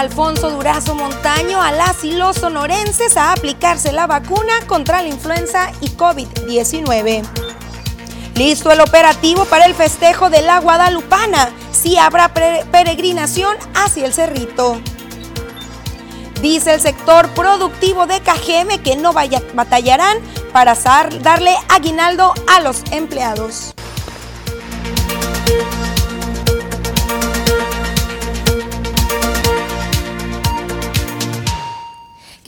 Alfonso Durazo Montaño a las y los sonorenses a aplicarse la vacuna contra la influenza y COVID-19. Listo el operativo para el festejo de la Guadalupana. Si habrá peregrinación hacia el Cerrito. Dice el sector productivo de Cajeme que no vaya, batallarán para darle aguinaldo a los empleados.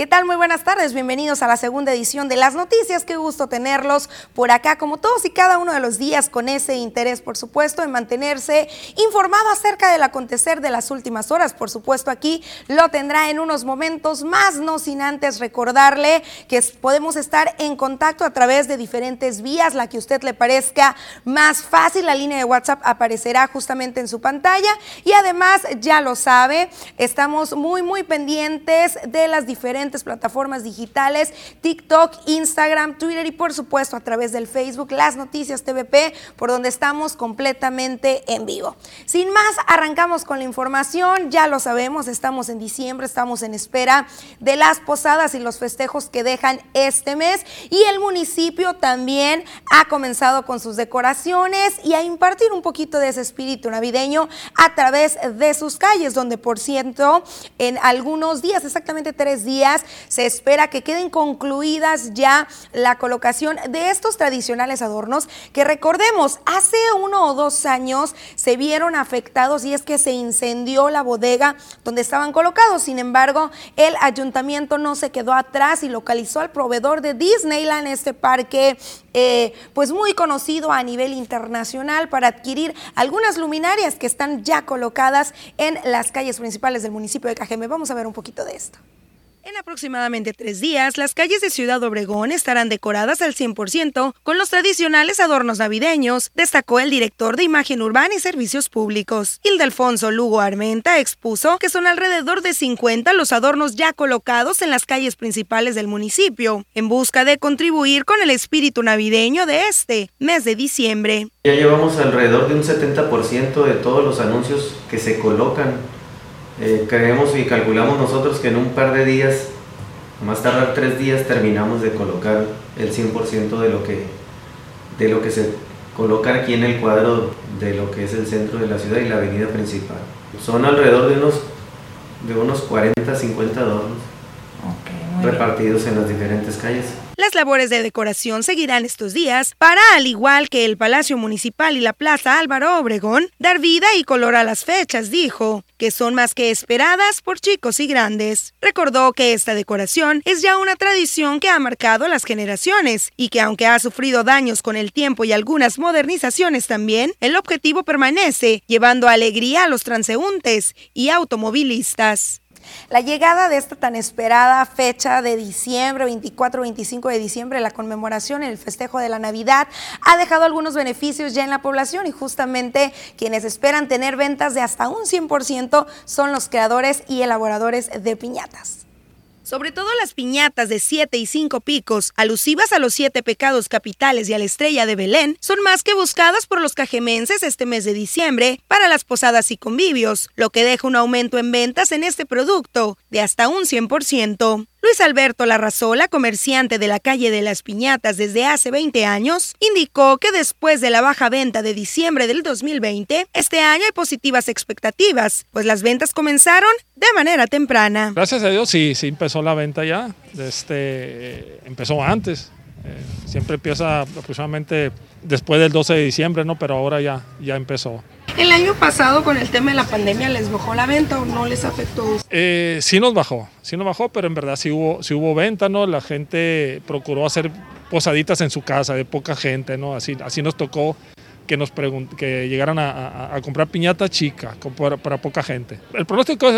¿Qué tal? Muy buenas tardes, bienvenidos a la segunda edición de las noticias. Qué gusto tenerlos por acá, como todos y cada uno de los días, con ese interés, por supuesto, en mantenerse informado acerca del acontecer de las últimas horas. Por supuesto, aquí lo tendrá en unos momentos más, no sin antes recordarle que podemos estar en contacto a través de diferentes vías, la que a usted le parezca más fácil. La línea de WhatsApp aparecerá justamente en su pantalla y además, ya lo sabe, estamos muy, muy pendientes de las diferentes plataformas digitales, TikTok, Instagram, Twitter y por supuesto a través del Facebook, las noticias TVP, por donde estamos completamente en vivo. Sin más, arrancamos con la información, ya lo sabemos, estamos en diciembre, estamos en espera de las posadas y los festejos que dejan este mes y el municipio también ha comenzado con sus decoraciones y a impartir un poquito de ese espíritu navideño a través de sus calles, donde por cierto, en algunos días, exactamente tres días, se espera que queden concluidas ya la colocación de estos tradicionales adornos que recordemos, hace uno o dos años se vieron afectados y es que se incendió la bodega donde estaban colocados. Sin embargo, el ayuntamiento no se quedó atrás y localizó al proveedor de Disneyland, este parque eh, pues muy conocido a nivel internacional para adquirir algunas luminarias que están ya colocadas en las calles principales del municipio de Cajeme. Vamos a ver un poquito de esto. En aproximadamente tres días, las calles de Ciudad Obregón estarán decoradas al 100% con los tradicionales adornos navideños, destacó el director de Imagen Urbana y Servicios Públicos. Ildefonso Lugo Armenta expuso que son alrededor de 50 los adornos ya colocados en las calles principales del municipio, en busca de contribuir con el espíritu navideño de este mes de diciembre. Ya llevamos alrededor de un 70% de todos los anuncios que se colocan eh, creemos y calculamos nosotros que en un par de días, más tardar tres días, terminamos de colocar el 100% de lo, que, de lo que se coloca aquí en el cuadro de lo que es el centro de la ciudad y la avenida principal. Son alrededor de unos, de unos 40, 50 adornos repartidos en las diferentes calles. Las labores de decoración seguirán estos días para, al igual que el Palacio Municipal y la Plaza Álvaro Obregón, dar vida y color a las fechas, dijo, que son más que esperadas por chicos y grandes. Recordó que esta decoración es ya una tradición que ha marcado las generaciones y que aunque ha sufrido daños con el tiempo y algunas modernizaciones también, el objetivo permanece, llevando alegría a los transeúntes y automovilistas. La llegada de esta tan esperada fecha de diciembre, 24-25 de diciembre, la conmemoración, el festejo de la Navidad, ha dejado algunos beneficios ya en la población y justamente quienes esperan tener ventas de hasta un 100% son los creadores y elaboradores de piñatas. Sobre todo las piñatas de siete y cinco picos, alusivas a los siete pecados capitales y a la estrella de Belén, son más que buscadas por los cajemenses este mes de diciembre para las posadas y convivios, lo que deja un aumento en ventas en este producto de hasta un 100%. Luis Alberto Larrazola, comerciante de la calle de las Piñatas desde hace 20 años, indicó que después de la baja venta de diciembre del 2020, este año hay positivas expectativas, pues las ventas comenzaron de manera temprana. Gracias a Dios sí, sí empezó la venta ya, este, empezó antes, eh, siempre empieza aproximadamente después del 12 de diciembre, ¿no? pero ahora ya, ya empezó. El año pasado con el tema de la pandemia, ¿les bajó la venta o no les afectó? Eh, sí nos bajó, sí nos bajó, pero en verdad sí hubo, sí hubo venta, ¿no? La gente procuró hacer posaditas en su casa de poca gente, ¿no? Así, así nos tocó que nos que llegaran a, comprar piñata chica para, poca gente. El pronóstico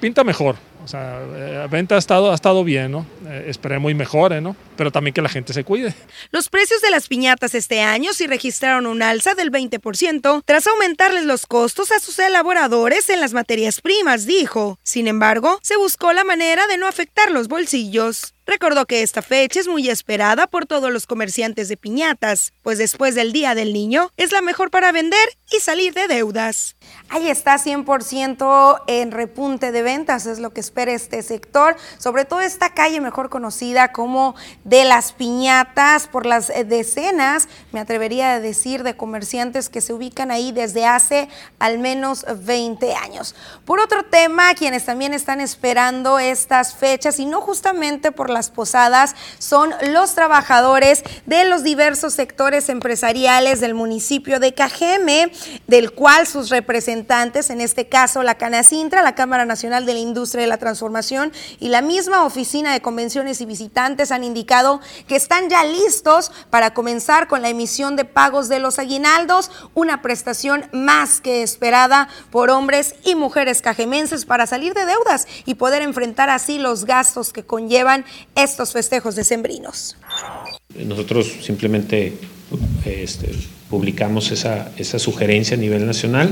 pinta mejor, o sea, eh, venta ha estado, ha estado bien, ¿no? eh, esperemos mejore, ¿no? Pero también que la gente se cuide. Los precios de las piñatas este año sí registraron un alza del 20% tras aumentarles los costos a sus elaboradores en las materias primas, dijo. Sin embargo, se buscó la manera de no afectar los bolsillos. Recordó que esta fecha es muy esperada por todos los comerciantes de piñatas, pues después del Día del Niño es la mejor para vender y salir de deudas. Ahí está 100% en repunte de ventas, es lo que espera este sector, sobre todo esta calle mejor conocida como de las piñatas por las eh, decenas, me atrevería a decir, de comerciantes que se ubican ahí desde hace al menos 20 años. Por otro tema, quienes también están esperando estas fechas y no justamente por las posadas son los trabajadores de los diversos sectores empresariales del municipio de Cajeme, del cual sus representantes, en este caso la Canacintra, la Cámara Nacional de la Industria de la Transformación y la misma Oficina de Convenciones y Visitantes han indicado que están ya listos para comenzar con la emisión de pagos de los aguinaldos, una prestación más que esperada por hombres y mujeres cajemenses para salir de deudas y poder enfrentar así los gastos que conllevan estos festejos decembrinos. Nosotros simplemente este, publicamos esa, esa, sugerencia a nivel nacional.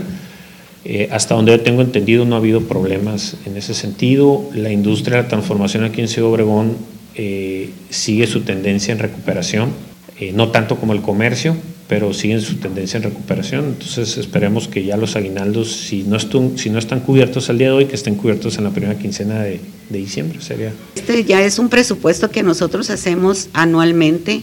Eh, hasta donde yo tengo entendido no ha habido problemas en ese sentido. La industria de la transformación aquí en Ciudad Obregón eh, sigue su tendencia en recuperación, eh, no tanto como el comercio, pero siguen su tendencia en recuperación. Entonces esperemos que ya los aguinaldos, si no, están, si no están cubiertos al día de hoy, que estén cubiertos en la primera quincena de, de diciembre. Sería. Este ya es un presupuesto que nosotros hacemos anualmente.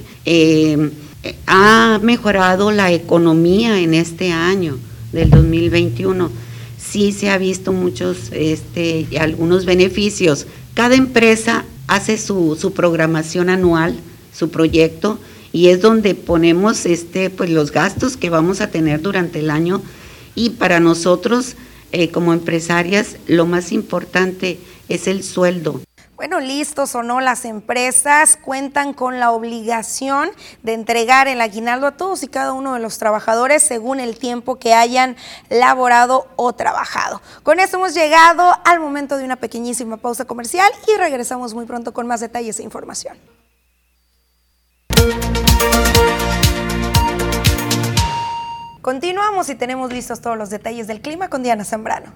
Eh, ha mejorado la economía en este año del 2021. Sí se ha visto muchos, este, algunos beneficios. Cada empresa hace su, su programación anual, su proyecto y es donde ponemos este, pues, los gastos que vamos a tener durante el año y para nosotros eh, como empresarias lo más importante es el sueldo. Bueno, listos o no, las empresas cuentan con la obligación de entregar el aguinaldo a todos y cada uno de los trabajadores según el tiempo que hayan laborado o trabajado. Con esto hemos llegado al momento de una pequeñísima pausa comercial y regresamos muy pronto con más detalles e información. Continuamos y tenemos listos todos los detalles del clima con Diana Zambrano.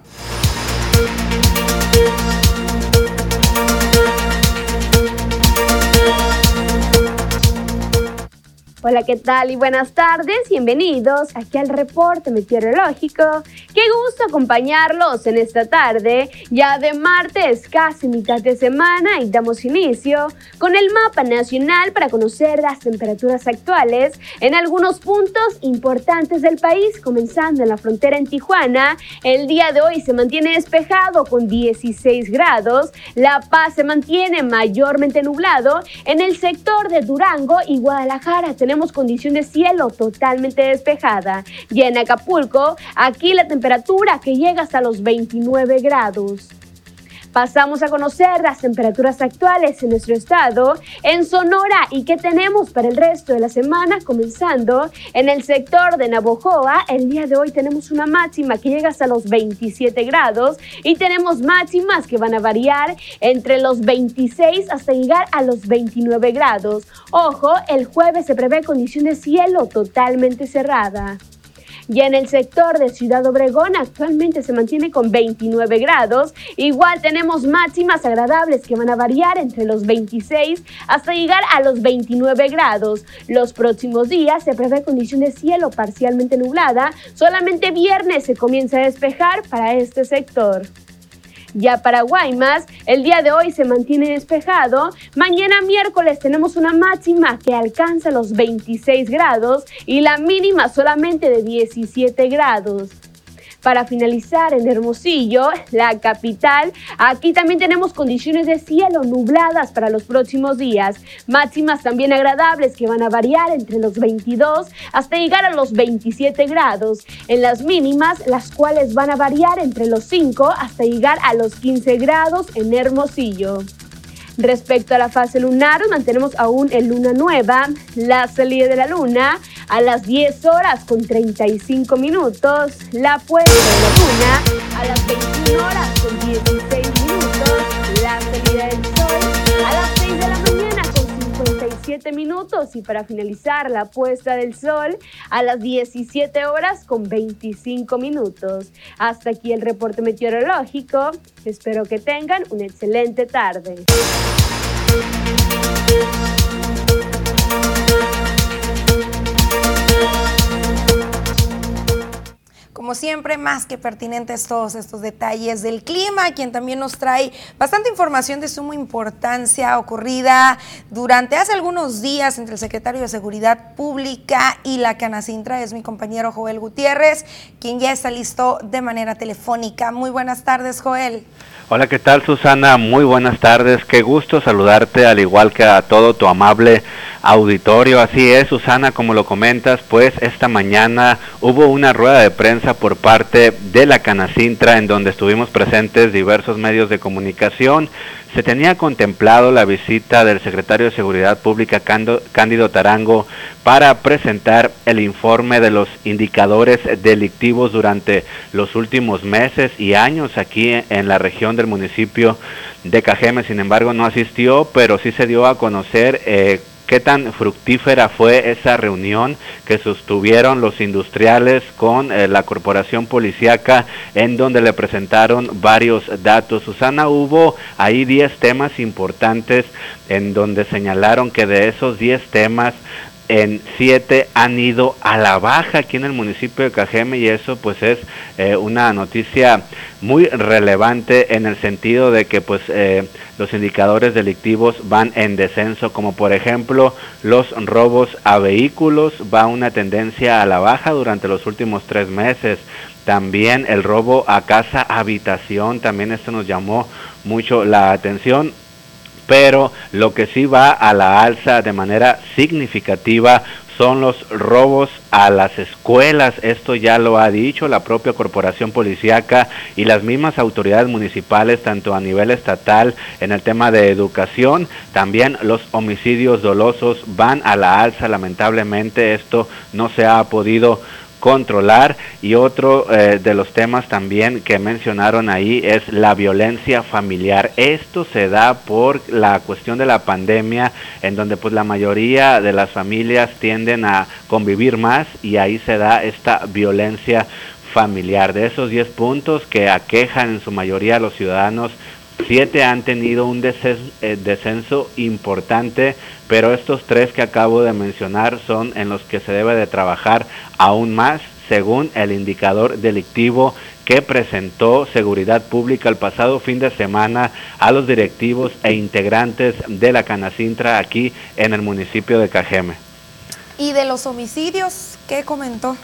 Hola, ¿qué tal? Y buenas tardes. Bienvenidos aquí al reporte meteorológico. Qué gusto acompañarlos en esta tarde, ya de martes, casi mitad de semana, y damos inicio con el mapa nacional para conocer las temperaturas actuales en algunos puntos importantes del país, comenzando en la frontera en Tijuana. El día de hoy se mantiene despejado con 16 grados. La Paz se mantiene mayormente nublado. En el sector de Durango y Guadalajara tenemos tenemos condición de cielo totalmente despejada. Y en Acapulco, aquí la temperatura que llega hasta los 29 grados. Pasamos a conocer las temperaturas actuales en nuestro estado, en Sonora y qué tenemos para el resto de la semana, comenzando en el sector de Navojoa. El día de hoy tenemos una máxima que llega hasta los 27 grados y tenemos máximas que van a variar entre los 26 hasta llegar a los 29 grados. Ojo, el jueves se prevé condición de cielo totalmente cerrada. Y en el sector de Ciudad Obregón actualmente se mantiene con 29 grados. Igual tenemos máximas agradables que van a variar entre los 26 hasta llegar a los 29 grados. Los próximos días se prevé condición de cielo parcialmente nublada. Solamente viernes se comienza a despejar para este sector. Ya para Guaymas, el día de hoy se mantiene despejado. Mañana miércoles tenemos una máxima que alcanza los 26 grados y la mínima solamente de 17 grados. Para finalizar, en Hermosillo, la capital, aquí también tenemos condiciones de cielo nubladas para los próximos días, máximas también agradables que van a variar entre los 22 hasta llegar a los 27 grados. En las mínimas, las cuales van a variar entre los 5 hasta llegar a los 15 grados en Hermosillo. Respecto a la fase lunar, mantenemos aún en luna nueva, la salida de la luna a las 10 horas con 35 minutos, la puesta de la luna a las 21 horas con 16 minutos, la salida del sol a las 6 de la 17 minutos y para finalizar la puesta del sol a las 17 horas con 25 minutos. Hasta aquí el reporte meteorológico. Espero que tengan una excelente tarde. Como siempre, más que pertinentes todos estos detalles del clima, quien también nos trae bastante información de suma importancia ocurrida durante hace algunos días entre el secretario de Seguridad Pública y la Canacintra, es mi compañero Joel Gutiérrez, quien ya está listo de manera telefónica. Muy buenas tardes, Joel. Hola, ¿qué tal Susana? Muy buenas tardes. Qué gusto saludarte al igual que a todo tu amable auditorio. Así es, Susana, como lo comentas, pues esta mañana hubo una rueda de prensa por parte de la Canacintra en donde estuvimos presentes diversos medios de comunicación. Se tenía contemplado la visita del secretario de Seguridad Pública Cándido Tarango para presentar el informe de los indicadores delictivos durante los últimos meses y años aquí en la región del municipio de Cajeme. Sin embargo, no asistió, pero sí se dio a conocer eh, qué tan fructífera fue esa reunión que sostuvieron los industriales con eh, la corporación policíaca en donde le presentaron varios datos. Susana, hubo ahí 10 temas importantes en donde señalaron que de esos 10 temas en siete han ido a la baja aquí en el municipio de Cajeme y eso pues es eh, una noticia muy relevante en el sentido de que pues eh, los indicadores delictivos van en descenso como por ejemplo los robos a vehículos va una tendencia a la baja durante los últimos tres meses. También el robo a casa habitación también esto nos llamó mucho la atención pero lo que sí va a la alza de manera significativa son los robos a las escuelas. Esto ya lo ha dicho la propia corporación policíaca y las mismas autoridades municipales, tanto a nivel estatal en el tema de educación. También los homicidios dolosos van a la alza. Lamentablemente esto no se ha podido controlar y otro eh, de los temas también que mencionaron ahí es la violencia familiar. Esto se da por la cuestión de la pandemia en donde pues la mayoría de las familias tienden a convivir más y ahí se da esta violencia familiar. De esos 10 puntos que aquejan en su mayoría a los ciudadanos Siete han tenido un eh, descenso, importante, pero estos tres que acabo de mencionar son en los que se debe de trabajar aún más, según el indicador delictivo que presentó Seguridad Pública el pasado fin de semana a los directivos e integrantes de la Canacintra aquí en el municipio de Cajeme. ¿Y de los homicidios qué comentó?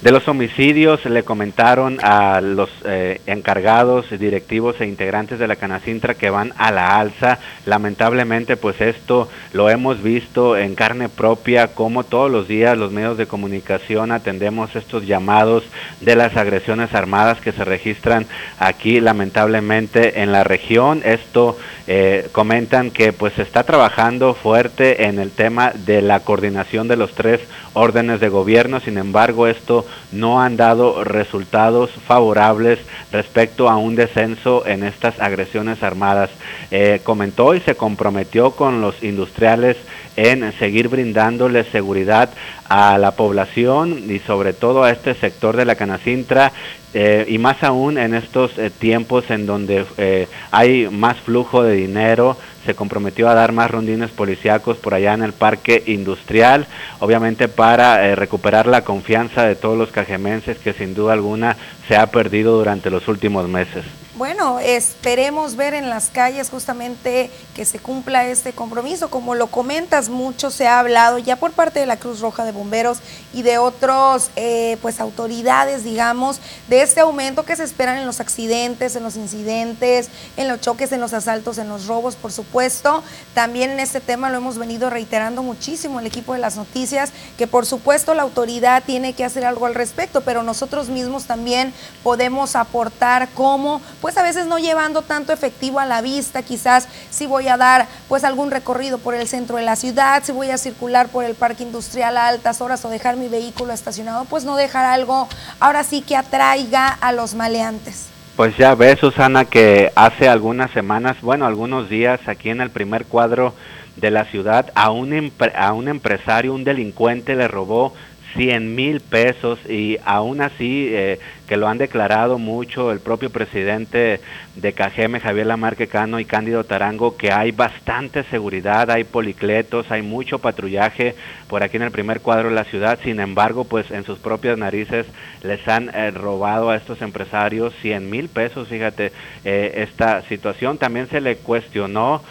De los homicidios le comentaron a los eh, encargados, directivos e integrantes de la Canacintra que van a la alza. Lamentablemente, pues esto lo hemos visto en carne propia, como todos los días los medios de comunicación atendemos estos llamados de las agresiones armadas que se registran aquí lamentablemente en la región. Esto eh, comentan que pues se está trabajando fuerte en el tema de la coordinación de los tres órdenes de gobierno. Sin embargo, esto no han dado resultados favorables respecto a un descenso en estas agresiones armadas. Eh, comentó y se comprometió con los industriales en seguir brindándoles seguridad a la población y sobre todo a este sector de la Canacintra eh, y más aún en estos eh, tiempos en donde eh, hay más flujo de dinero, se comprometió a dar más rondines policíacos por allá en el parque industrial, obviamente para recuperar la confianza de todos los cajemenses que sin duda alguna se ha perdido durante los últimos meses. Bueno, esperemos ver en las calles justamente que se cumpla este compromiso. Como lo comentas, mucho se ha hablado ya por parte de la Cruz Roja de Bomberos y de otros eh, pues autoridades, digamos, de este aumento que se esperan en los accidentes, en los incidentes, en los choques, en los asaltos, en los robos, por supuesto. También en este tema lo hemos venido reiterando muchísimo el equipo de las noticias, que por supuesto la autoridad tiene que hacer algo al respecto, pero nosotros mismos también podemos aportar como pues a veces no llevando tanto efectivo a la vista, quizás si voy a dar pues algún recorrido por el centro de la ciudad, si voy a circular por el parque industrial a altas horas o dejar mi vehículo estacionado, pues no dejar algo ahora sí que atraiga a los maleantes. Pues ya ves, Susana, que hace algunas semanas, bueno, algunos días, aquí en el primer cuadro de la ciudad, a un, a un empresario, un delincuente le robó 100 mil pesos y aún así eh, que lo han declarado mucho el propio presidente de Cajeme, Javier Lamarque Cano y Cándido Tarango, que hay bastante seguridad, hay policletos, hay mucho patrullaje por aquí en el primer cuadro de la ciudad, sin embargo, pues en sus propias narices les han eh, robado a estos empresarios 100 mil pesos, fíjate, eh, esta situación. También se le cuestionó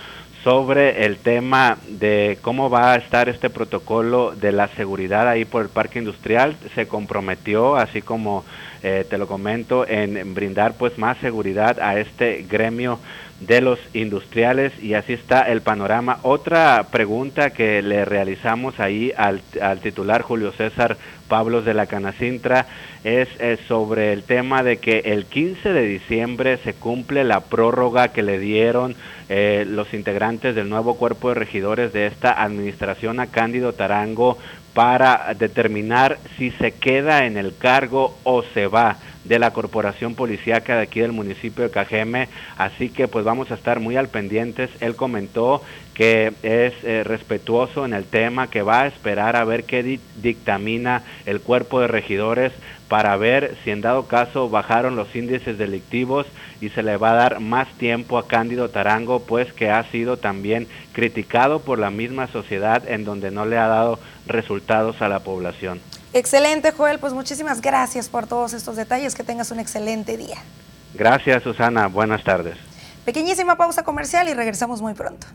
sobre el tema de cómo va a estar este protocolo de la seguridad ahí por el parque industrial. Se comprometió, así como eh, te lo comento, en, brindar pues más seguridad a este gremio de los industriales y así está el panorama. Otra pregunta que le realizamos ahí al, al titular Julio César Pablos de la Canacintra es, es, sobre el tema de que el 15 de diciembre se cumple la prórroga que le dieron eh, los integrantes del nuevo cuerpo de regidores de esta administración a Cándido Tarango para determinar si se queda en el cargo o se va de la corporación policíaca de aquí del municipio de Cajeme, así que pues vamos a estar muy al pendientes. Él comentó que es eh, respetuoso en el tema, que va a esperar a ver qué dictamina el cuerpo de regidores para ver si en dado caso bajaron los índices delictivos y se le va a dar más tiempo a Cándido Tarango, pues que ha sido también criticado por la misma sociedad en donde no le ha dado resultados a la población. Excelente, Joel. Pues muchísimas gracias por todos estos detalles. Que tengas un excelente día. Gracias, Susana. Buenas tardes. Pequeñísima pausa comercial y regresamos muy pronto.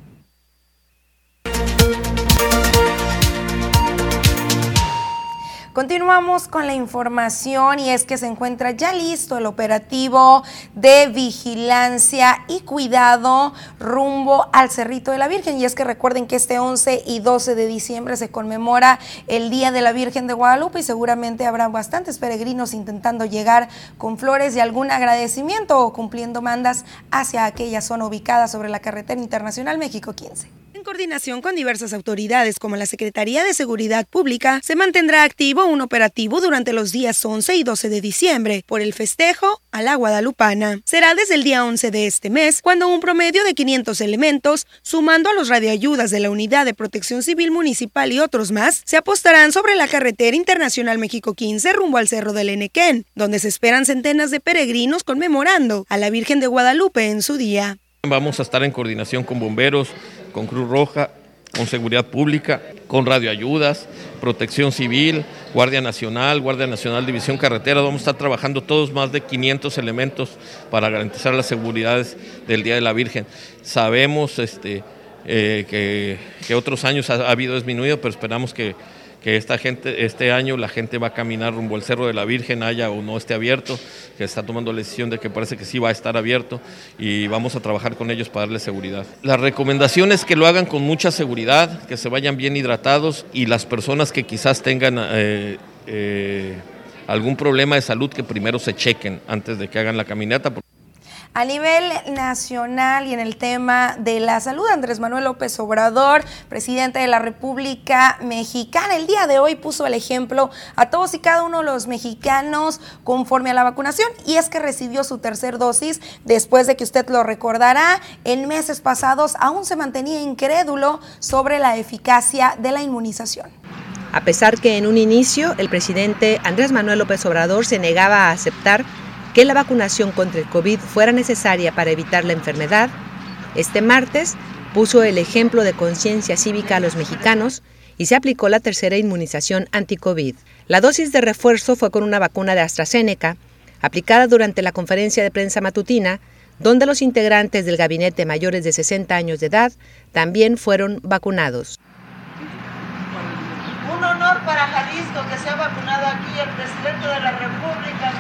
Continuamos con la información y es que se encuentra ya listo el operativo de vigilancia y cuidado rumbo al Cerrito de la Virgen. Y es que recuerden que este 11 y 12 de diciembre se conmemora el Día de la Virgen de Guadalupe y seguramente habrá bastantes peregrinos intentando llegar con flores y algún agradecimiento o cumpliendo mandas hacia aquella zona ubicada sobre la carretera internacional México 15. En coordinación con diversas autoridades como la Secretaría de Seguridad Pública, se mantendrá activo un operativo durante los días 11 y 12 de diciembre por el festejo a la guadalupana. Será desde el día 11 de este mes cuando un promedio de 500 elementos, sumando a los radioayudas de la Unidad de Protección Civil Municipal y otros más, se apostarán sobre la carretera internacional México 15 rumbo al Cerro del Enequén, donde se esperan centenas de peregrinos conmemorando a la Virgen de Guadalupe en su día. Vamos a estar en coordinación con bomberos, con Cruz Roja, con Seguridad Pública, con Radioayudas, Protección Civil, Guardia Nacional, Guardia Nacional División Carretera. Vamos a estar trabajando todos más de 500 elementos para garantizar las seguridades del Día de la Virgen. Sabemos este, eh, que, que, otros años ha, ha habido disminuido, pero esperamos que que esta gente, este año la gente va a caminar rumbo al Cerro de la Virgen, haya o no esté abierto, que está tomando la decisión de que parece que sí va a estar abierto y vamos a trabajar con ellos para darles seguridad. La recomendación es que lo hagan con mucha seguridad, que se vayan bien hidratados y las personas que quizás tengan eh, eh, algún problema de salud que primero se chequen antes de que hagan la caminata. A nivel nacional y en el tema de la salud, Andrés Manuel López Obrador, presidente de la República Mexicana, el día de hoy puso el ejemplo a todos y cada uno de los mexicanos conforme a la vacunación y es que recibió su tercer dosis después de que usted lo recordará, en meses pasados aún se mantenía incrédulo sobre la eficacia de la inmunización. A pesar que en un inicio el presidente Andrés Manuel López Obrador se negaba a aceptar que la vacunación contra el COVID fuera necesaria para evitar la enfermedad, este martes puso el ejemplo de conciencia cívica a los mexicanos y se aplicó la tercera inmunización anti-COVID. La dosis de refuerzo fue con una vacuna de AstraZeneca, aplicada durante la conferencia de prensa matutina, donde los integrantes del gabinete mayores de 60 años de edad también fueron vacunados. Un honor para Jalisco que se ha vacunado aquí el presidente de la República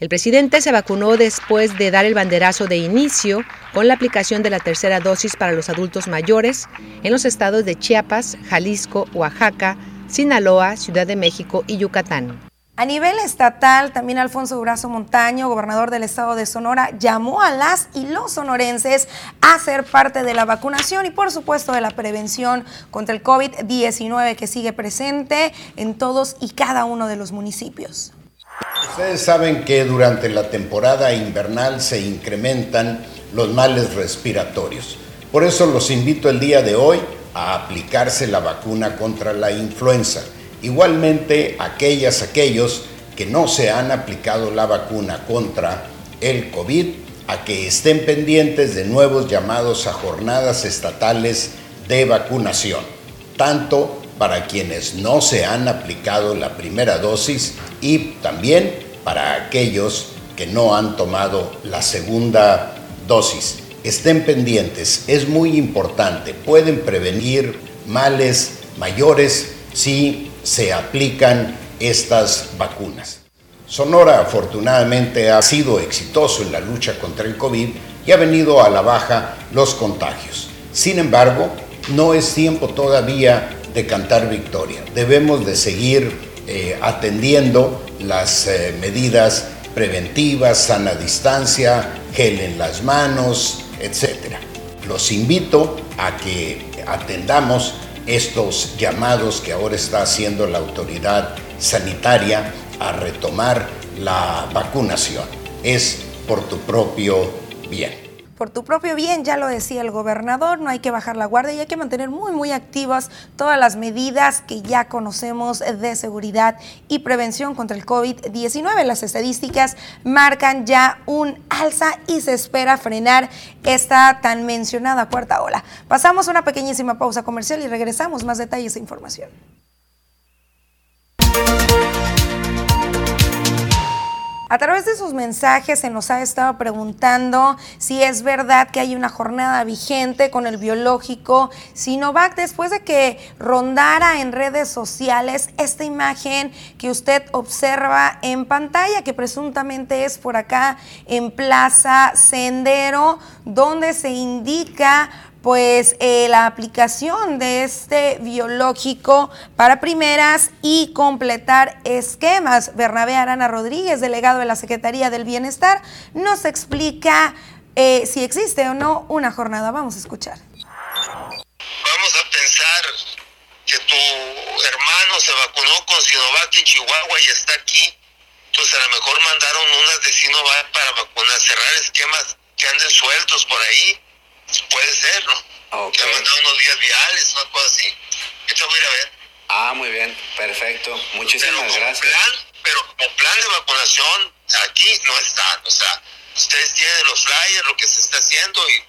El presidente se vacunó después de dar el banderazo de inicio con la aplicación de la tercera dosis para los adultos mayores en los estados de Chiapas, Jalisco, Oaxaca, Sinaloa, Ciudad de México y Yucatán. A nivel estatal, también Alfonso Durazo Montaño, gobernador del estado de Sonora, llamó a las y los sonorenses a ser parte de la vacunación y por supuesto de la prevención contra el COVID-19 que sigue presente en todos y cada uno de los municipios. Ustedes saben que durante la temporada invernal se incrementan los males respiratorios. Por eso los invito el día de hoy a aplicarse la vacuna contra la influenza. Igualmente, aquellas, aquellos que no se han aplicado la vacuna contra el COVID, a que estén pendientes de nuevos llamados a jornadas estatales de vacunación, tanto para quienes no se han aplicado la primera dosis y también para aquellos que no han tomado la segunda dosis. Estén pendientes, es muy importante, pueden prevenir males mayores si se aplican estas vacunas. Sonora afortunadamente ha sido exitoso en la lucha contra el COVID y ha venido a la baja los contagios. Sin embargo, no es tiempo todavía de cantar victoria. Debemos de seguir eh, atendiendo las eh, medidas preventivas, sana distancia, gel en las manos, etc. Los invito a que atendamos estos llamados que ahora está haciendo la autoridad sanitaria a retomar la vacunación. Es por tu propio bien por tu propio bien, ya lo decía el gobernador, no hay que bajar la guardia y hay que mantener muy, muy activas todas las medidas que ya conocemos de seguridad y prevención contra el COVID-19. Las estadísticas marcan ya un alza y se espera frenar esta tan mencionada cuarta ola. Pasamos una pequeñísima pausa comercial y regresamos más detalles e información. A través de sus mensajes se nos ha estado preguntando si es verdad que hay una jornada vigente con el biológico Sinovac después de que rondara en redes sociales esta imagen que usted observa en pantalla, que presuntamente es por acá en Plaza Sendero, donde se indica pues eh, la aplicación de este biológico para primeras y completar esquemas. Bernabé Arana Rodríguez, delegado de la Secretaría del Bienestar, nos explica eh, si existe o no una jornada. Vamos a escuchar. Vamos a pensar que tu hermano se vacunó con Sinovac en Chihuahua y está aquí. Entonces a lo mejor mandaron unas de Sinovac para vacunar, cerrar esquemas que anden sueltos por ahí Puede ser, ¿no? Okay. Que ha mandado unos días viales, una cosa así. Esto voy a ir a ver. Ah, muy bien, perfecto. Muchísimas pero gracias. Plan, pero como plan de vacunación, aquí no está. O sea, ustedes tienen los flyers, lo que se está haciendo y,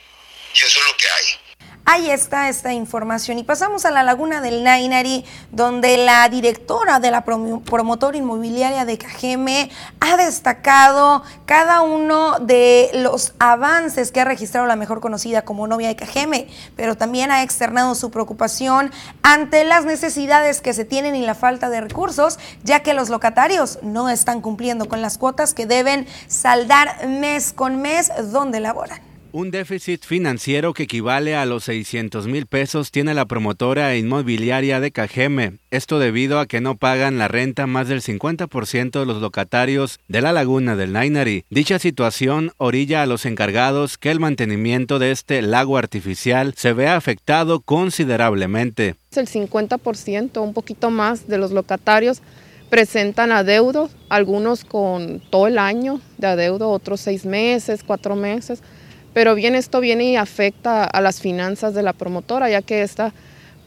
y eso es lo que hay. Ahí está esta información. Y pasamos a la laguna del Nainari, donde la directora de la promotora inmobiliaria de Cajeme ha destacado cada uno de los avances que ha registrado la mejor conocida como novia de Cajeme, pero también ha externado su preocupación ante las necesidades que se tienen y la falta de recursos, ya que los locatarios no están cumpliendo con las cuotas que deben saldar mes con mes donde laboran. Un déficit financiero que equivale a los 600 mil pesos tiene la promotora inmobiliaria de Cajeme. Esto debido a que no pagan la renta más del 50% de los locatarios de la laguna del Nainari. Dicha situación orilla a los encargados que el mantenimiento de este lago artificial se vea afectado considerablemente. El 50%, un poquito más de los locatarios presentan adeudos, algunos con todo el año de adeudo, otros seis meses, cuatro meses pero bien esto viene y afecta a las finanzas de la promotora, ya que esta,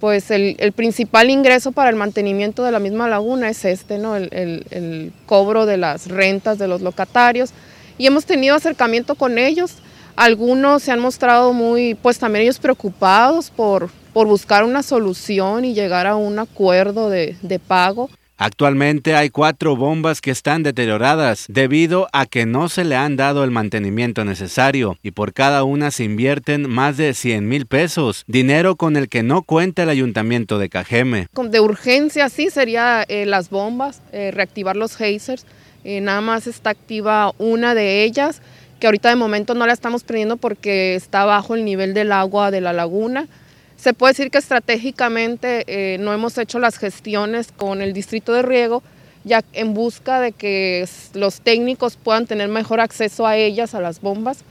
pues el, principal ingreso para el mantenimiento de la misma laguna es este, ¿no? El, el, cobro de las rentas de los locatarios. Y hemos tenido acercamiento con ellos. Algunos se han mostrado muy, pues también ellos preocupados por, por buscar una solución y llegar a un acuerdo de, de pago. Actualmente hay cuatro bombas que están deterioradas debido a que no se le han dado el mantenimiento necesario y por cada una se invierten más de 100 mil pesos, dinero con el que no cuenta el ayuntamiento de Cajeme. De urgencia sí sería eh, las bombas, eh, reactivar los hazers, eh, nada más está activa una de ellas que ahorita de momento no la estamos prendiendo porque está bajo el nivel del agua de la laguna. Se puede decir que estratégicamente eh, no hemos hecho las gestiones con el distrito de riego, ya en busca de que los técnicos puedan tener mejor acceso a ellas, a las bombas.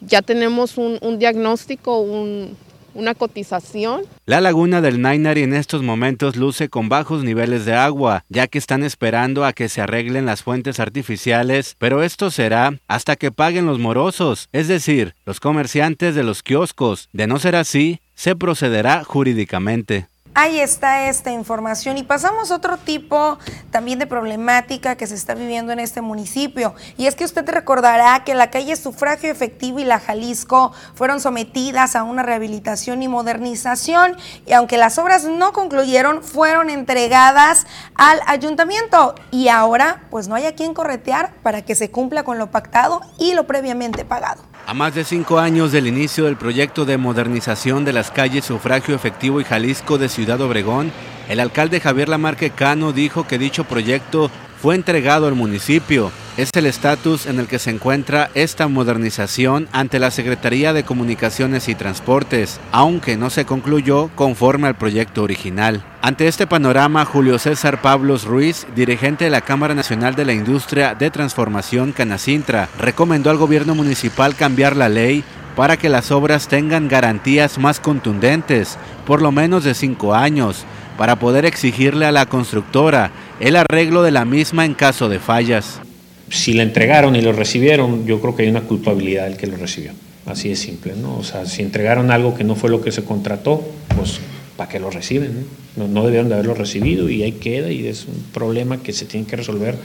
Ya tenemos un, un diagnóstico, un, una cotización. La laguna del Nainari en estos momentos luce con bajos niveles de agua, ya que están esperando a que se arreglen las fuentes artificiales, pero esto será hasta que paguen los morosos, es decir, los comerciantes de los kioscos. De no ser así, se procederá jurídicamente. Ahí está esta información y pasamos a otro tipo también de problemática que se está viviendo en este municipio. Y es que usted recordará que la calle Sufragio Efectivo y la Jalisco fueron sometidas a una rehabilitación y modernización y aunque las obras no concluyeron, fueron entregadas al ayuntamiento y ahora pues no hay a quien corretear para que se cumpla con lo pactado y lo previamente pagado. A más de cinco años del inicio del proyecto de modernización de las calles Sufragio Efectivo y Jalisco de Ciudad Obregón, el alcalde Javier Lamarque Cano dijo que dicho proyecto fue entregado al municipio. Es el estatus en el que se encuentra esta modernización ante la Secretaría de Comunicaciones y Transportes, aunque no se concluyó conforme al proyecto original. Ante este panorama, Julio César Pablos Ruiz, dirigente de la Cámara Nacional de la Industria de Transformación Canacintra, recomendó al gobierno municipal cambiar la ley para que las obras tengan garantías más contundentes, por lo menos de cinco años, para poder exigirle a la constructora el arreglo de la misma en caso de fallas. Si la entregaron y lo recibieron, yo creo que hay una culpabilidad del que lo recibió. Así de simple, ¿no? O sea, si entregaron algo que no fue lo que se contrató, pues ¿para qué lo reciben? No, no debieron de haberlo recibido y ahí queda y es un problema que se tiene que resolver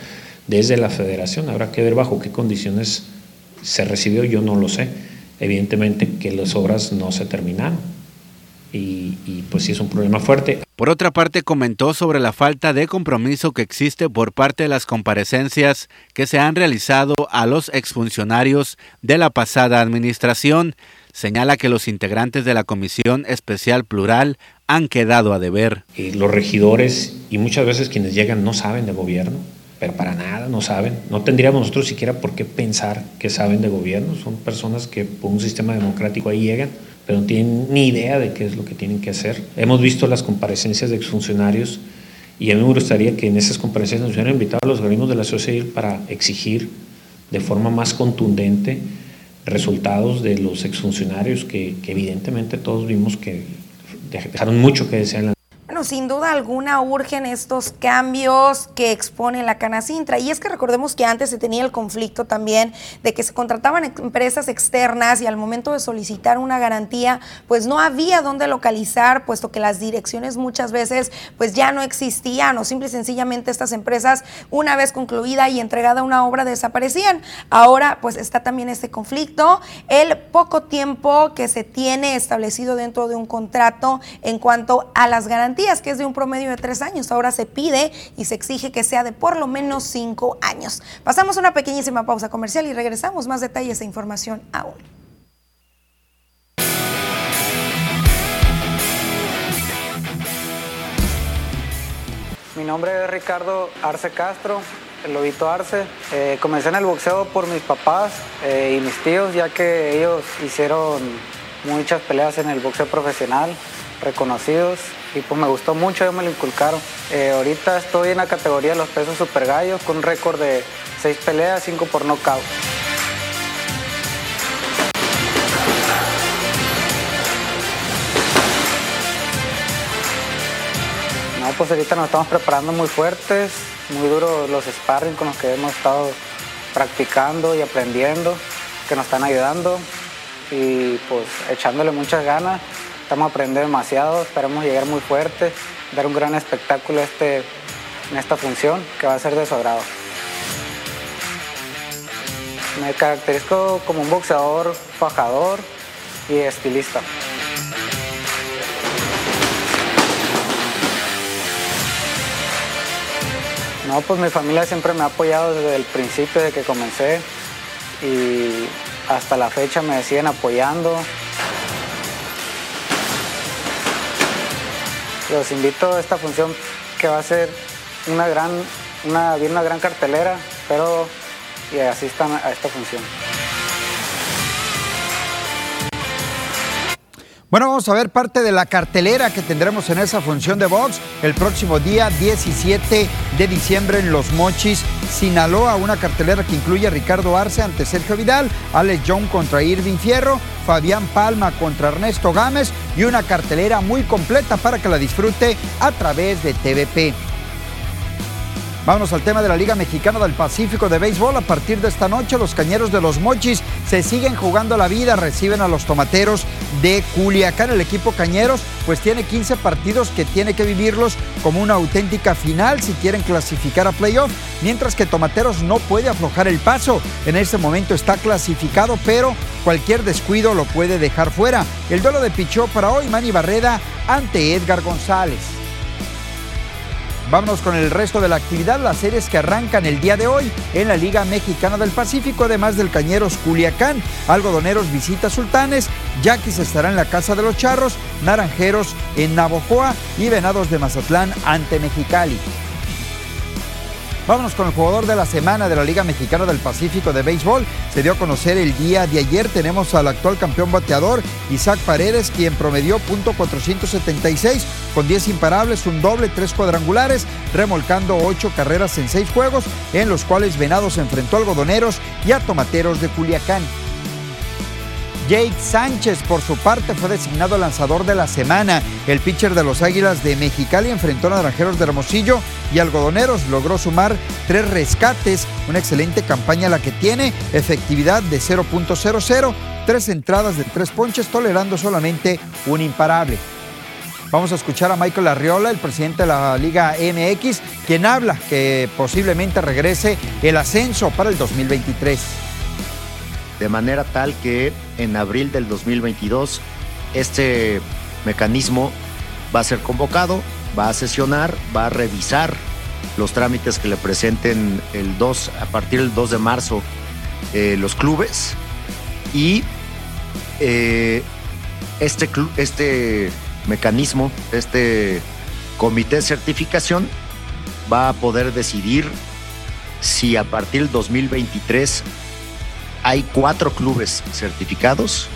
desde la federación. Habrá que ver bajo qué condiciones se recibió, yo no lo sé evidentemente que las obras no se terminaron. Y, y, pues sí es un problema fuerte. Por otra parte, comentó sobre la falta de compromiso que existe por parte de las comparecencias que se han realizado a los exfuncionarios de la pasada administración. Señala que los integrantes de la Comisión Especial Plural han quedado a deber. Y los regidores y muchas veces quienes llegan no saben de gobierno pero para nada no saben. No tendríamos nosotros siquiera por qué pensar que saben de gobierno. Son personas que por un sistema democrático ahí llegan, pero no tienen ni idea de qué es lo que tienen que hacer. Hemos visto las comparecencias de exfuncionarios y a mí me gustaría que en esas comparecencias nos hubieran invitado a los organismos de la sociedad para exigir de forma más contundente resultados de los exfuncionarios que, que evidentemente todos vimos que dejaron mucho que desear en la bueno, sin duda alguna urgen estos cambios que expone la Canacintra. Y es que recordemos que antes se tenía el conflicto también de que se contrataban empresas externas y al momento de solicitar una garantía, pues no había dónde localizar, puesto que las direcciones muchas veces pues ya no existían o simple y sencillamente estas empresas, una vez concluida y entregada una obra, desaparecían. Ahora pues está también este conflicto, el poco tiempo que se tiene establecido dentro de un contrato en cuanto a las garantías que es de un promedio de tres años. Ahora se pide y se exige que sea de por lo menos cinco años. Pasamos una pequeñísima pausa comercial y regresamos más detalles e información aún. Mi nombre es Ricardo Arce Castro, el Lobito Arce. Eh, comencé en el boxeo por mis papás eh, y mis tíos, ya que ellos hicieron muchas peleas en el boxeo profesional, reconocidos y pues me gustó mucho, ellos me lo inculcaron. Eh, ahorita estoy en la categoría de los pesos super gallos con un récord de 6 peleas, 5 por nocaut. No, pues ahorita nos estamos preparando muy fuertes, muy duros los sparring con los que hemos estado practicando y aprendiendo, que nos están ayudando y pues echándole muchas ganas Estamos aprendiendo demasiado, esperamos llegar muy fuerte, dar un gran espectáculo este, en esta función que va a ser de su agrado. Me caracterizo como un boxeador fajador y estilista. No, pues mi familia siempre me ha apoyado desde el principio de que comencé y hasta la fecha me siguen apoyando. Los invito a esta función que va a ser una gran, una, una gran cartelera, pero y asistan a esta función. Bueno, vamos a ver parte de la cartelera que tendremos en esa función de box el próximo día 17 de diciembre en Los Mochis, Sinaloa. Una cartelera que incluye a Ricardo Arce ante Sergio Vidal, Alex Young contra Irving Fierro, Fabián Palma contra Ernesto Gámez y una cartelera muy completa para que la disfrute a través de TVP. Vámonos al tema de la Liga Mexicana del Pacífico de Béisbol. A partir de esta noche, los cañeros de los Mochis se siguen jugando la vida, reciben a los tomateros de Culiacán. El equipo cañeros, pues tiene 15 partidos que tiene que vivirlos como una auténtica final si quieren clasificar a playoff, mientras que Tomateros no puede aflojar el paso. En este momento está clasificado, pero cualquier descuido lo puede dejar fuera. El duelo de pichó para hoy, Manny Barreda ante Edgar González. Vámonos con el resto de la actividad, las series que arrancan el día de hoy en la Liga Mexicana del Pacífico, además del Cañeros Culiacán, Algodoneros visita Sultanes, Yaquis estará en la Casa de los Charros, Naranjeros en Navojoa y Venados de Mazatlán ante Mexicali. Vámonos con el jugador de la semana de la Liga Mexicana del Pacífico de Béisbol. Se dio a conocer el día de ayer. Tenemos al actual campeón bateador, Isaac Paredes, quien promedió .476 con 10 imparables, un doble, tres cuadrangulares, remolcando 8 carreras en 6 juegos, en los cuales Venados enfrentó a algodoneros y a tomateros de Culiacán. Jake Sánchez, por su parte, fue designado lanzador de la semana. El pitcher de los Águilas de Mexicali enfrentó a Naranjeros de Hermosillo y Algodoneros. Logró sumar tres rescates. Una excelente campaña la que tiene. Efectividad de 0.00. Tres entradas de tres ponches, tolerando solamente un imparable. Vamos a escuchar a Michael Arriola, el presidente de la Liga MX, quien habla que posiblemente regrese el ascenso para el 2023 de manera tal que en abril del 2022 este mecanismo va a ser convocado, va a sesionar, va a revisar los trámites que le presenten el 2, a partir del 2 de marzo eh, los clubes. Y eh, este, este mecanismo, este comité de certificación va a poder decidir si a partir del 2023 hay cuatro clubes certificados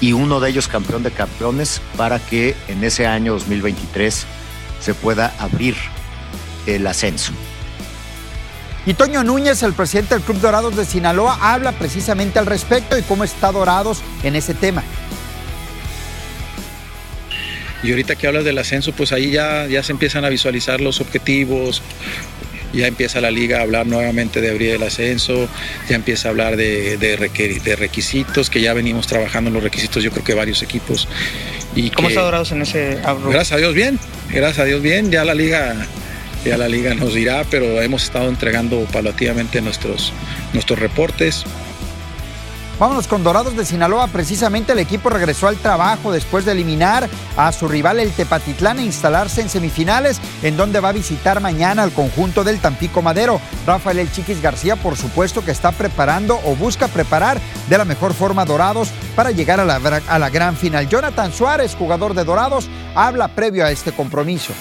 y uno de ellos campeón de campeones para que en ese año 2023 se pueda abrir el ascenso. Y Toño Núñez, el presidente del Club Dorados de Sinaloa, habla precisamente al respecto y cómo está Dorados en ese tema. Y ahorita que hablas del ascenso, pues ahí ya, ya se empiezan a visualizar los objetivos, ya empieza la liga a hablar nuevamente de abrir el ascenso, ya empieza a hablar de, de, requisitos, que ya venimos trabajando en los requisitos, yo creo que varios equipos. Y ¿Cómo está Dorados en ese Gracias a Dios bien, gracias a Dios bien, ya la liga ya la liga nos dirá, pero hemos estado entregando paulativamente nuestros, nuestros reportes. Vámonos con Dorados de Sinaloa. Precisamente el equipo regresó al trabajo después de eliminar a su rival el Tepatitlán e instalarse en semifinales, en donde va a visitar mañana al conjunto del Tampico Madero. Rafael El Chiquis García, por supuesto, que está preparando o busca preparar de la mejor forma Dorados para llegar a la, gran final. Jonathan Suárez, jugador de Dorados, habla previo a este compromiso.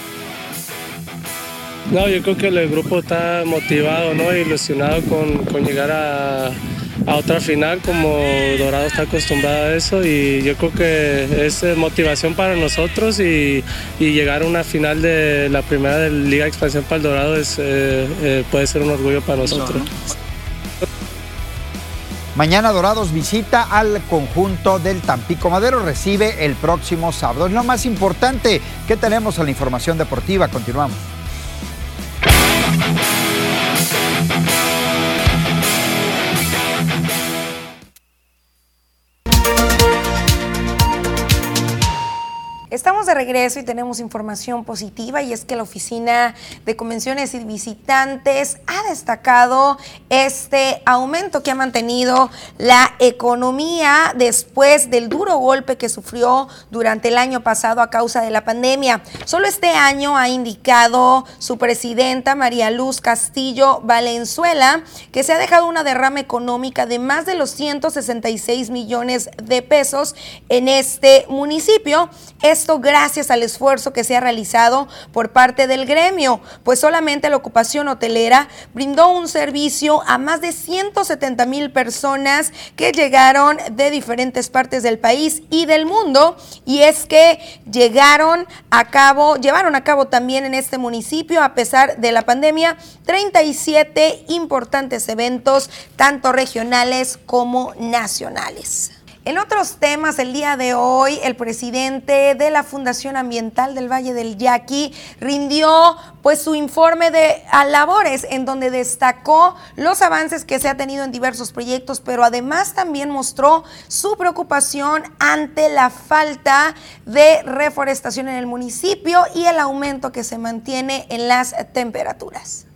No, yo creo que el grupo está motivado, ¿no? Ilusionado con llegar a a otra final como Dorado está acostumbrado a eso y yo creo que es eh, motivación para nosotros y, llegar a una final de la primera de Liga de Expansión para el Dorado es, eh, eh, puede ser un orgullo para nosotros. Mañana Dorados visita al conjunto del Tampico Madero, recibe el próximo sábado. Es lo más importante que tenemos en la información deportiva. Continuamos. Estamos de regreso y tenemos información positiva y es que la Oficina de Convenciones y Visitantes ha destacado este aumento que ha mantenido la economía después del duro golpe que sufrió durante el año pasado a causa de la pandemia. Solo este año ha indicado su presidenta María Luz Castillo Valenzuela que se ha dejado una derrama económica de más de los 166 millones de pesos en este municipio. Es esto gracias al esfuerzo que se ha realizado por parte del gremio, pues solamente la ocupación hotelera brindó un servicio a más de 170 mil personas que llegaron de diferentes partes del país y del mundo. Y es que llegaron a cabo, llevaron a cabo también en este municipio, a pesar de la pandemia, 37 importantes eventos, tanto regionales como nacionales. En otros temas, el día de hoy, el presidente de la Fundación Ambiental del Valle del Yaqui rindió pues su informe de labores en donde destacó los avances que se ha tenido en diversos proyectos, pero además también mostró su preocupación ante la falta de reforestación en el municipio y el aumento que se mantiene en las temperaturas.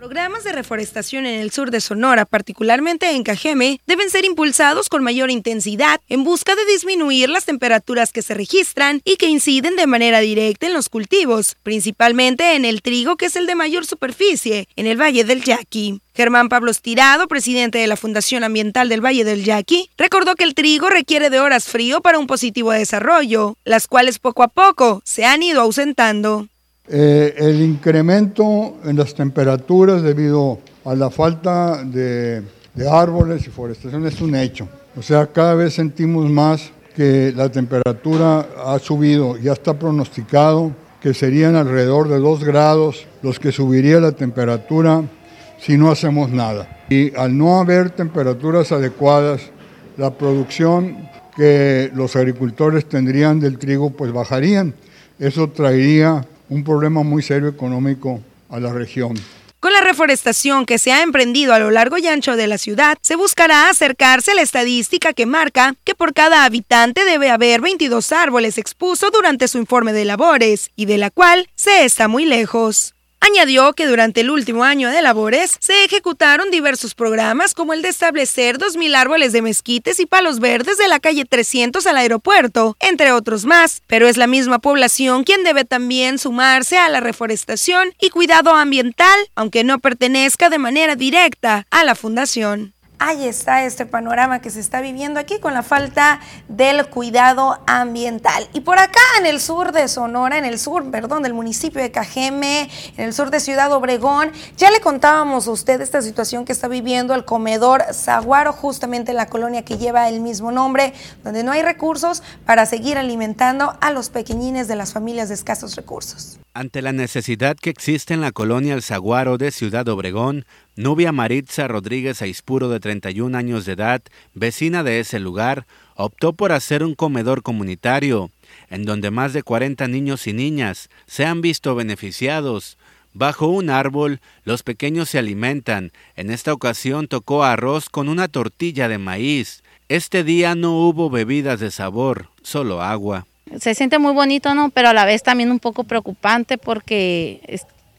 Programas de reforestación en el sur de Sonora, particularmente en Cajeme, deben ser impulsados con mayor intensidad en busca de disminuir las temperaturas que se registran y que inciden de manera directa en los cultivos, principalmente en el trigo, que es el de mayor superficie, en el Valle del Yaqui. Germán Pablo Tirado, presidente de la Fundación Ambiental del Valle del Yaqui, recordó que el trigo requiere de horas frío para un positivo desarrollo, las cuales poco a poco se han ido ausentando. Eh, el incremento en las temperaturas debido a la falta de, árboles y forestación es un hecho. O sea, cada vez sentimos más que la temperatura ha subido, ya está pronosticado que serían alrededor de 2 grados los que subiría la temperatura si no hacemos nada. Y al no haber temperaturas adecuadas, la producción que los agricultores tendrían del trigo pues bajarían. Eso traería un problema muy serio económico a la región. Con la reforestación que se ha emprendido a lo largo y ancho de la ciudad, se buscará acercarse a la estadística que marca que por cada habitante debe haber 22 árboles, expuso durante su informe de labores, y de la cual se está muy lejos. Añadió que durante el último año de labores se ejecutaron diversos programas como el de establecer 2.000 árboles de mezquites y palos verdes de la calle 300 al aeropuerto, entre otros más, pero es la misma población quien debe también sumarse a la reforestación y cuidado ambiental, aunque no pertenezca de manera directa a la fundación ahí está este panorama que se está viviendo aquí con la falta del cuidado ambiental. Y por acá en el sur de Sonora, en el sur, perdón, del municipio de Cajeme, en el sur de Ciudad Obregón, ya le contábamos a usted esta situación que está viviendo el comedor Zaguaro, justamente en la colonia que lleva el mismo nombre, donde no hay recursos para seguir alimentando a los pequeñines de las familias de escasos recursos. Ante la necesidad que existe en la colonia El Zaguaro de Ciudad Obregón, Nubia Maritza Rodríguez Aispuro, de 31 años de edad, vecina de ese lugar, optó por hacer un comedor comunitario, en donde más de 40 niños y niñas se han visto beneficiados. Bajo un árbol, los pequeños se alimentan. En esta ocasión tocó arroz con una tortilla de maíz. Este día no hubo bebidas de sabor, solo agua se siente muy bonito, ¿no? Pero a la vez también un poco preocupante porque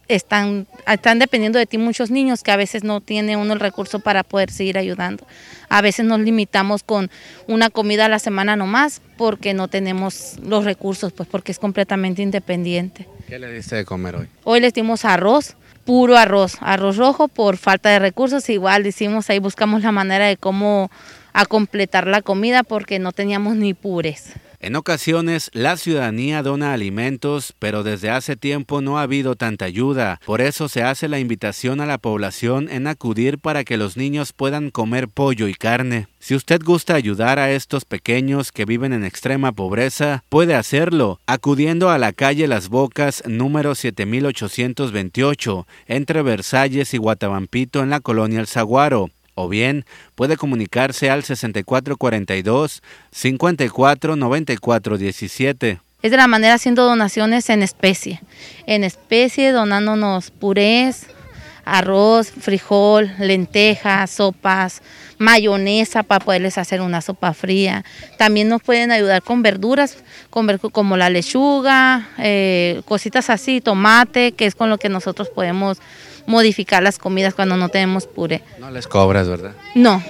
están, están dependiendo de ti muchos niños que a veces no tiene uno el recurso para poder seguir ayudando. A veces nos limitamos con una comida a la semana nomás porque no tenemos los recursos, pues porque es completamente independiente. ¿Qué le diste de comer hoy? Hoy le dimos arroz, puro arroz, arroz rojo por falta de recursos. Igual decimos ahí buscamos la manera de cómo a completar la comida porque no teníamos ni pures. En ocasiones la ciudadanía dona alimentos, pero desde hace tiempo no ha habido tanta ayuda. Por eso se hace la invitación a la población en acudir para que los niños puedan comer pollo y carne. Si usted gusta ayudar a estos pequeños que viven en extrema pobreza, puede hacerlo acudiendo a la calle Las Bocas número 7828 entre Versalles y Guatabampito en la colonia El Zaguaro o bien puede comunicarse al 6442 549417. Es de la manera haciendo donaciones en especie, en especie donándonos purés, arroz, frijol, lentejas, sopas, mayonesa para poderles hacer una sopa fría. También nos pueden ayudar con verduras, como la lechuga, eh, cositas así, tomate, que es con lo que nosotros podemos modificar las comidas cuando no tenemos puré. No les cobras, ¿verdad? No,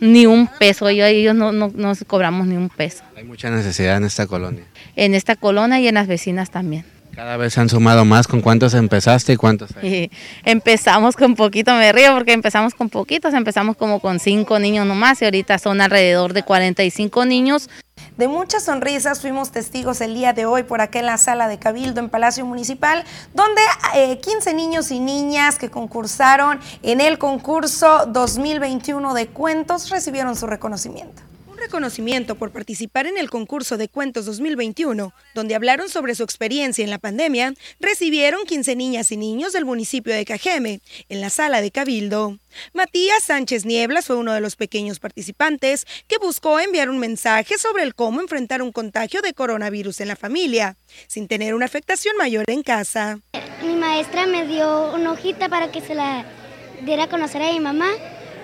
ni un peso. Yo, ellos no, no, no cobramos ni un peso. Hay mucha necesidad en esta colonia. En esta colonia y en las vecinas también. Cada vez se han sumado más. ¿Con cuántos empezaste y cuántos hay? empezamos con poquito, me río porque empezamos con poquitos, empezamos como con cinco niños nomás y ahorita son alrededor de 45 niños de muchas sonrisas. Fuimos testigos el día de hoy por acá en la sala de Cabildo en Palacio Municipal, donde 15 eh, niños y niñas que concursaron en el concurso 2021 de cuentos recibieron su reconocimiento reconocimiento por participar en el concurso de cuentos 2021, donde hablaron sobre su experiencia en la pandemia, recibieron 15 niñas y niños del municipio de Cajeme, en la sala de Cabildo. Matías Sánchez Nieblas fue uno de los pequeños participantes que buscó enviar un mensaje sobre el cómo enfrentar un contagio de coronavirus en la familia, sin tener una afectación mayor en casa. Mi maestra me dio una hojita para que se la diera a conocer a mi mamá,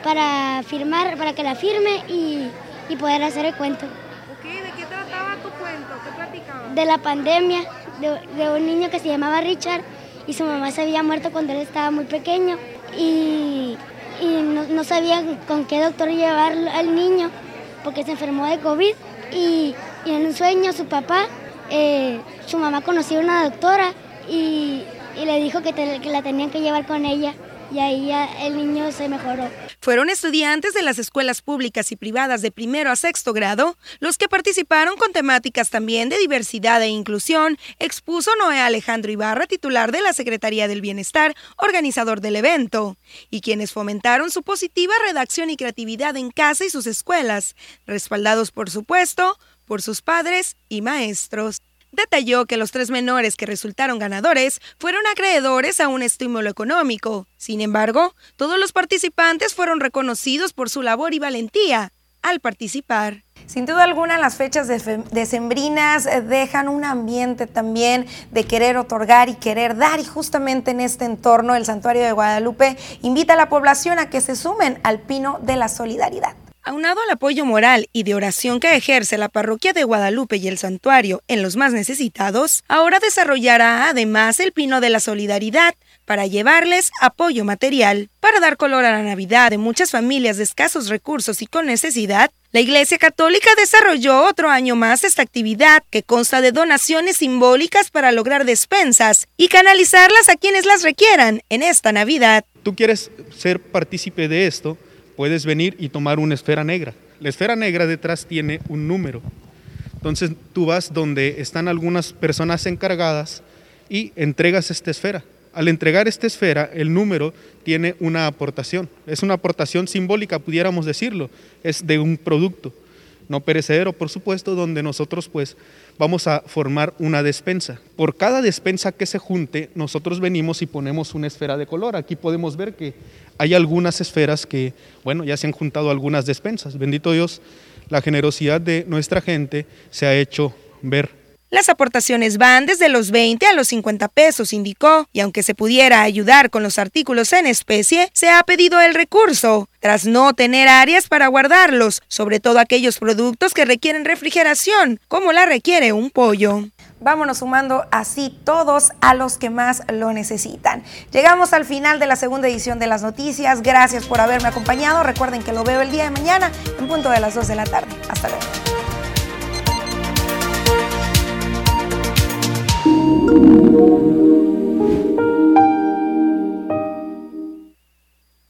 para firmar, para que la firme y y poder hacer el cuento. ¿De qué trataba tu cuento? ¿Qué platicaba? De la pandemia, de, un niño que se llamaba Richard y su mamá se había muerto cuando él estaba muy pequeño y, no, sabían con qué doctor llevar al niño porque se enfermó de COVID y, en un sueño su papá, eh, su mamá conocía a una doctora y, le dijo que, que la tenían que llevar con ella y ahí el niño se mejoró. Fueron estudiantes de las escuelas públicas y privadas de primero a sexto grado los que participaron con temáticas también de diversidad e inclusión, expuso Noé Alejandro Ibarra, titular de la Secretaría del Bienestar, organizador del evento, y quienes fomentaron su positiva redacción y creatividad en casa y sus escuelas, respaldados por supuesto por sus padres y maestros. Detalló que los tres menores que resultaron ganadores fueron acreedores a un estímulo económico. Sin embargo, todos los participantes fueron reconocidos por su labor y valentía al participar. Sin duda alguna, las fechas decembrinas eh, dejan un ambiente también de querer otorgar y querer dar y justamente en este entorno el Santuario de Guadalupe invita a la población a que se sumen al pino de la solidaridad. Aunado al apoyo moral y de oración que ejerce la parroquia de Guadalupe y el santuario en los más necesitados, ahora desarrollará además el Pino de la Solidaridad para llevarles apoyo material. Para dar color a la Navidad de muchas familias de escasos recursos y con necesidad, la Iglesia Católica desarrolló otro año más esta actividad que consta de donaciones simbólicas para lograr despensas y canalizarlas a quienes las requieran en esta Navidad. Tú quieres ser partícipe de esto, puedes venir y tomar una esfera negra. La esfera negra detrás tiene un número. Entonces tú vas donde están algunas personas encargadas y entregas esta esfera. Al entregar esta esfera, el número tiene una aportación. Es una aportación simbólica, pudiéramos decirlo. Es de un producto no perecedero, por supuesto, donde nosotros pues vamos a formar una despensa. Por cada despensa que se junte, nosotros venimos y ponemos una esfera de color. Aquí podemos ver que hay algunas esferas que, bueno, ya se han juntado algunas despensas. Bendito Dios, la generosidad de nuestra gente se ha hecho ver. Las aportaciones van desde los 20 a los 50 pesos, indicó, y aunque se pudiera ayudar con los artículos en especie, se ha pedido el recurso, tras no tener áreas para guardarlos, sobre todo aquellos productos que requieren refrigeración, como la requiere un pollo. Vámonos sumando así todos a los que más lo necesitan. Llegamos al final de la segunda edición de las noticias. Gracias por haberme acompañado. Recuerden que lo veo el día de mañana en punto de las 2 de la tarde. Hasta luego.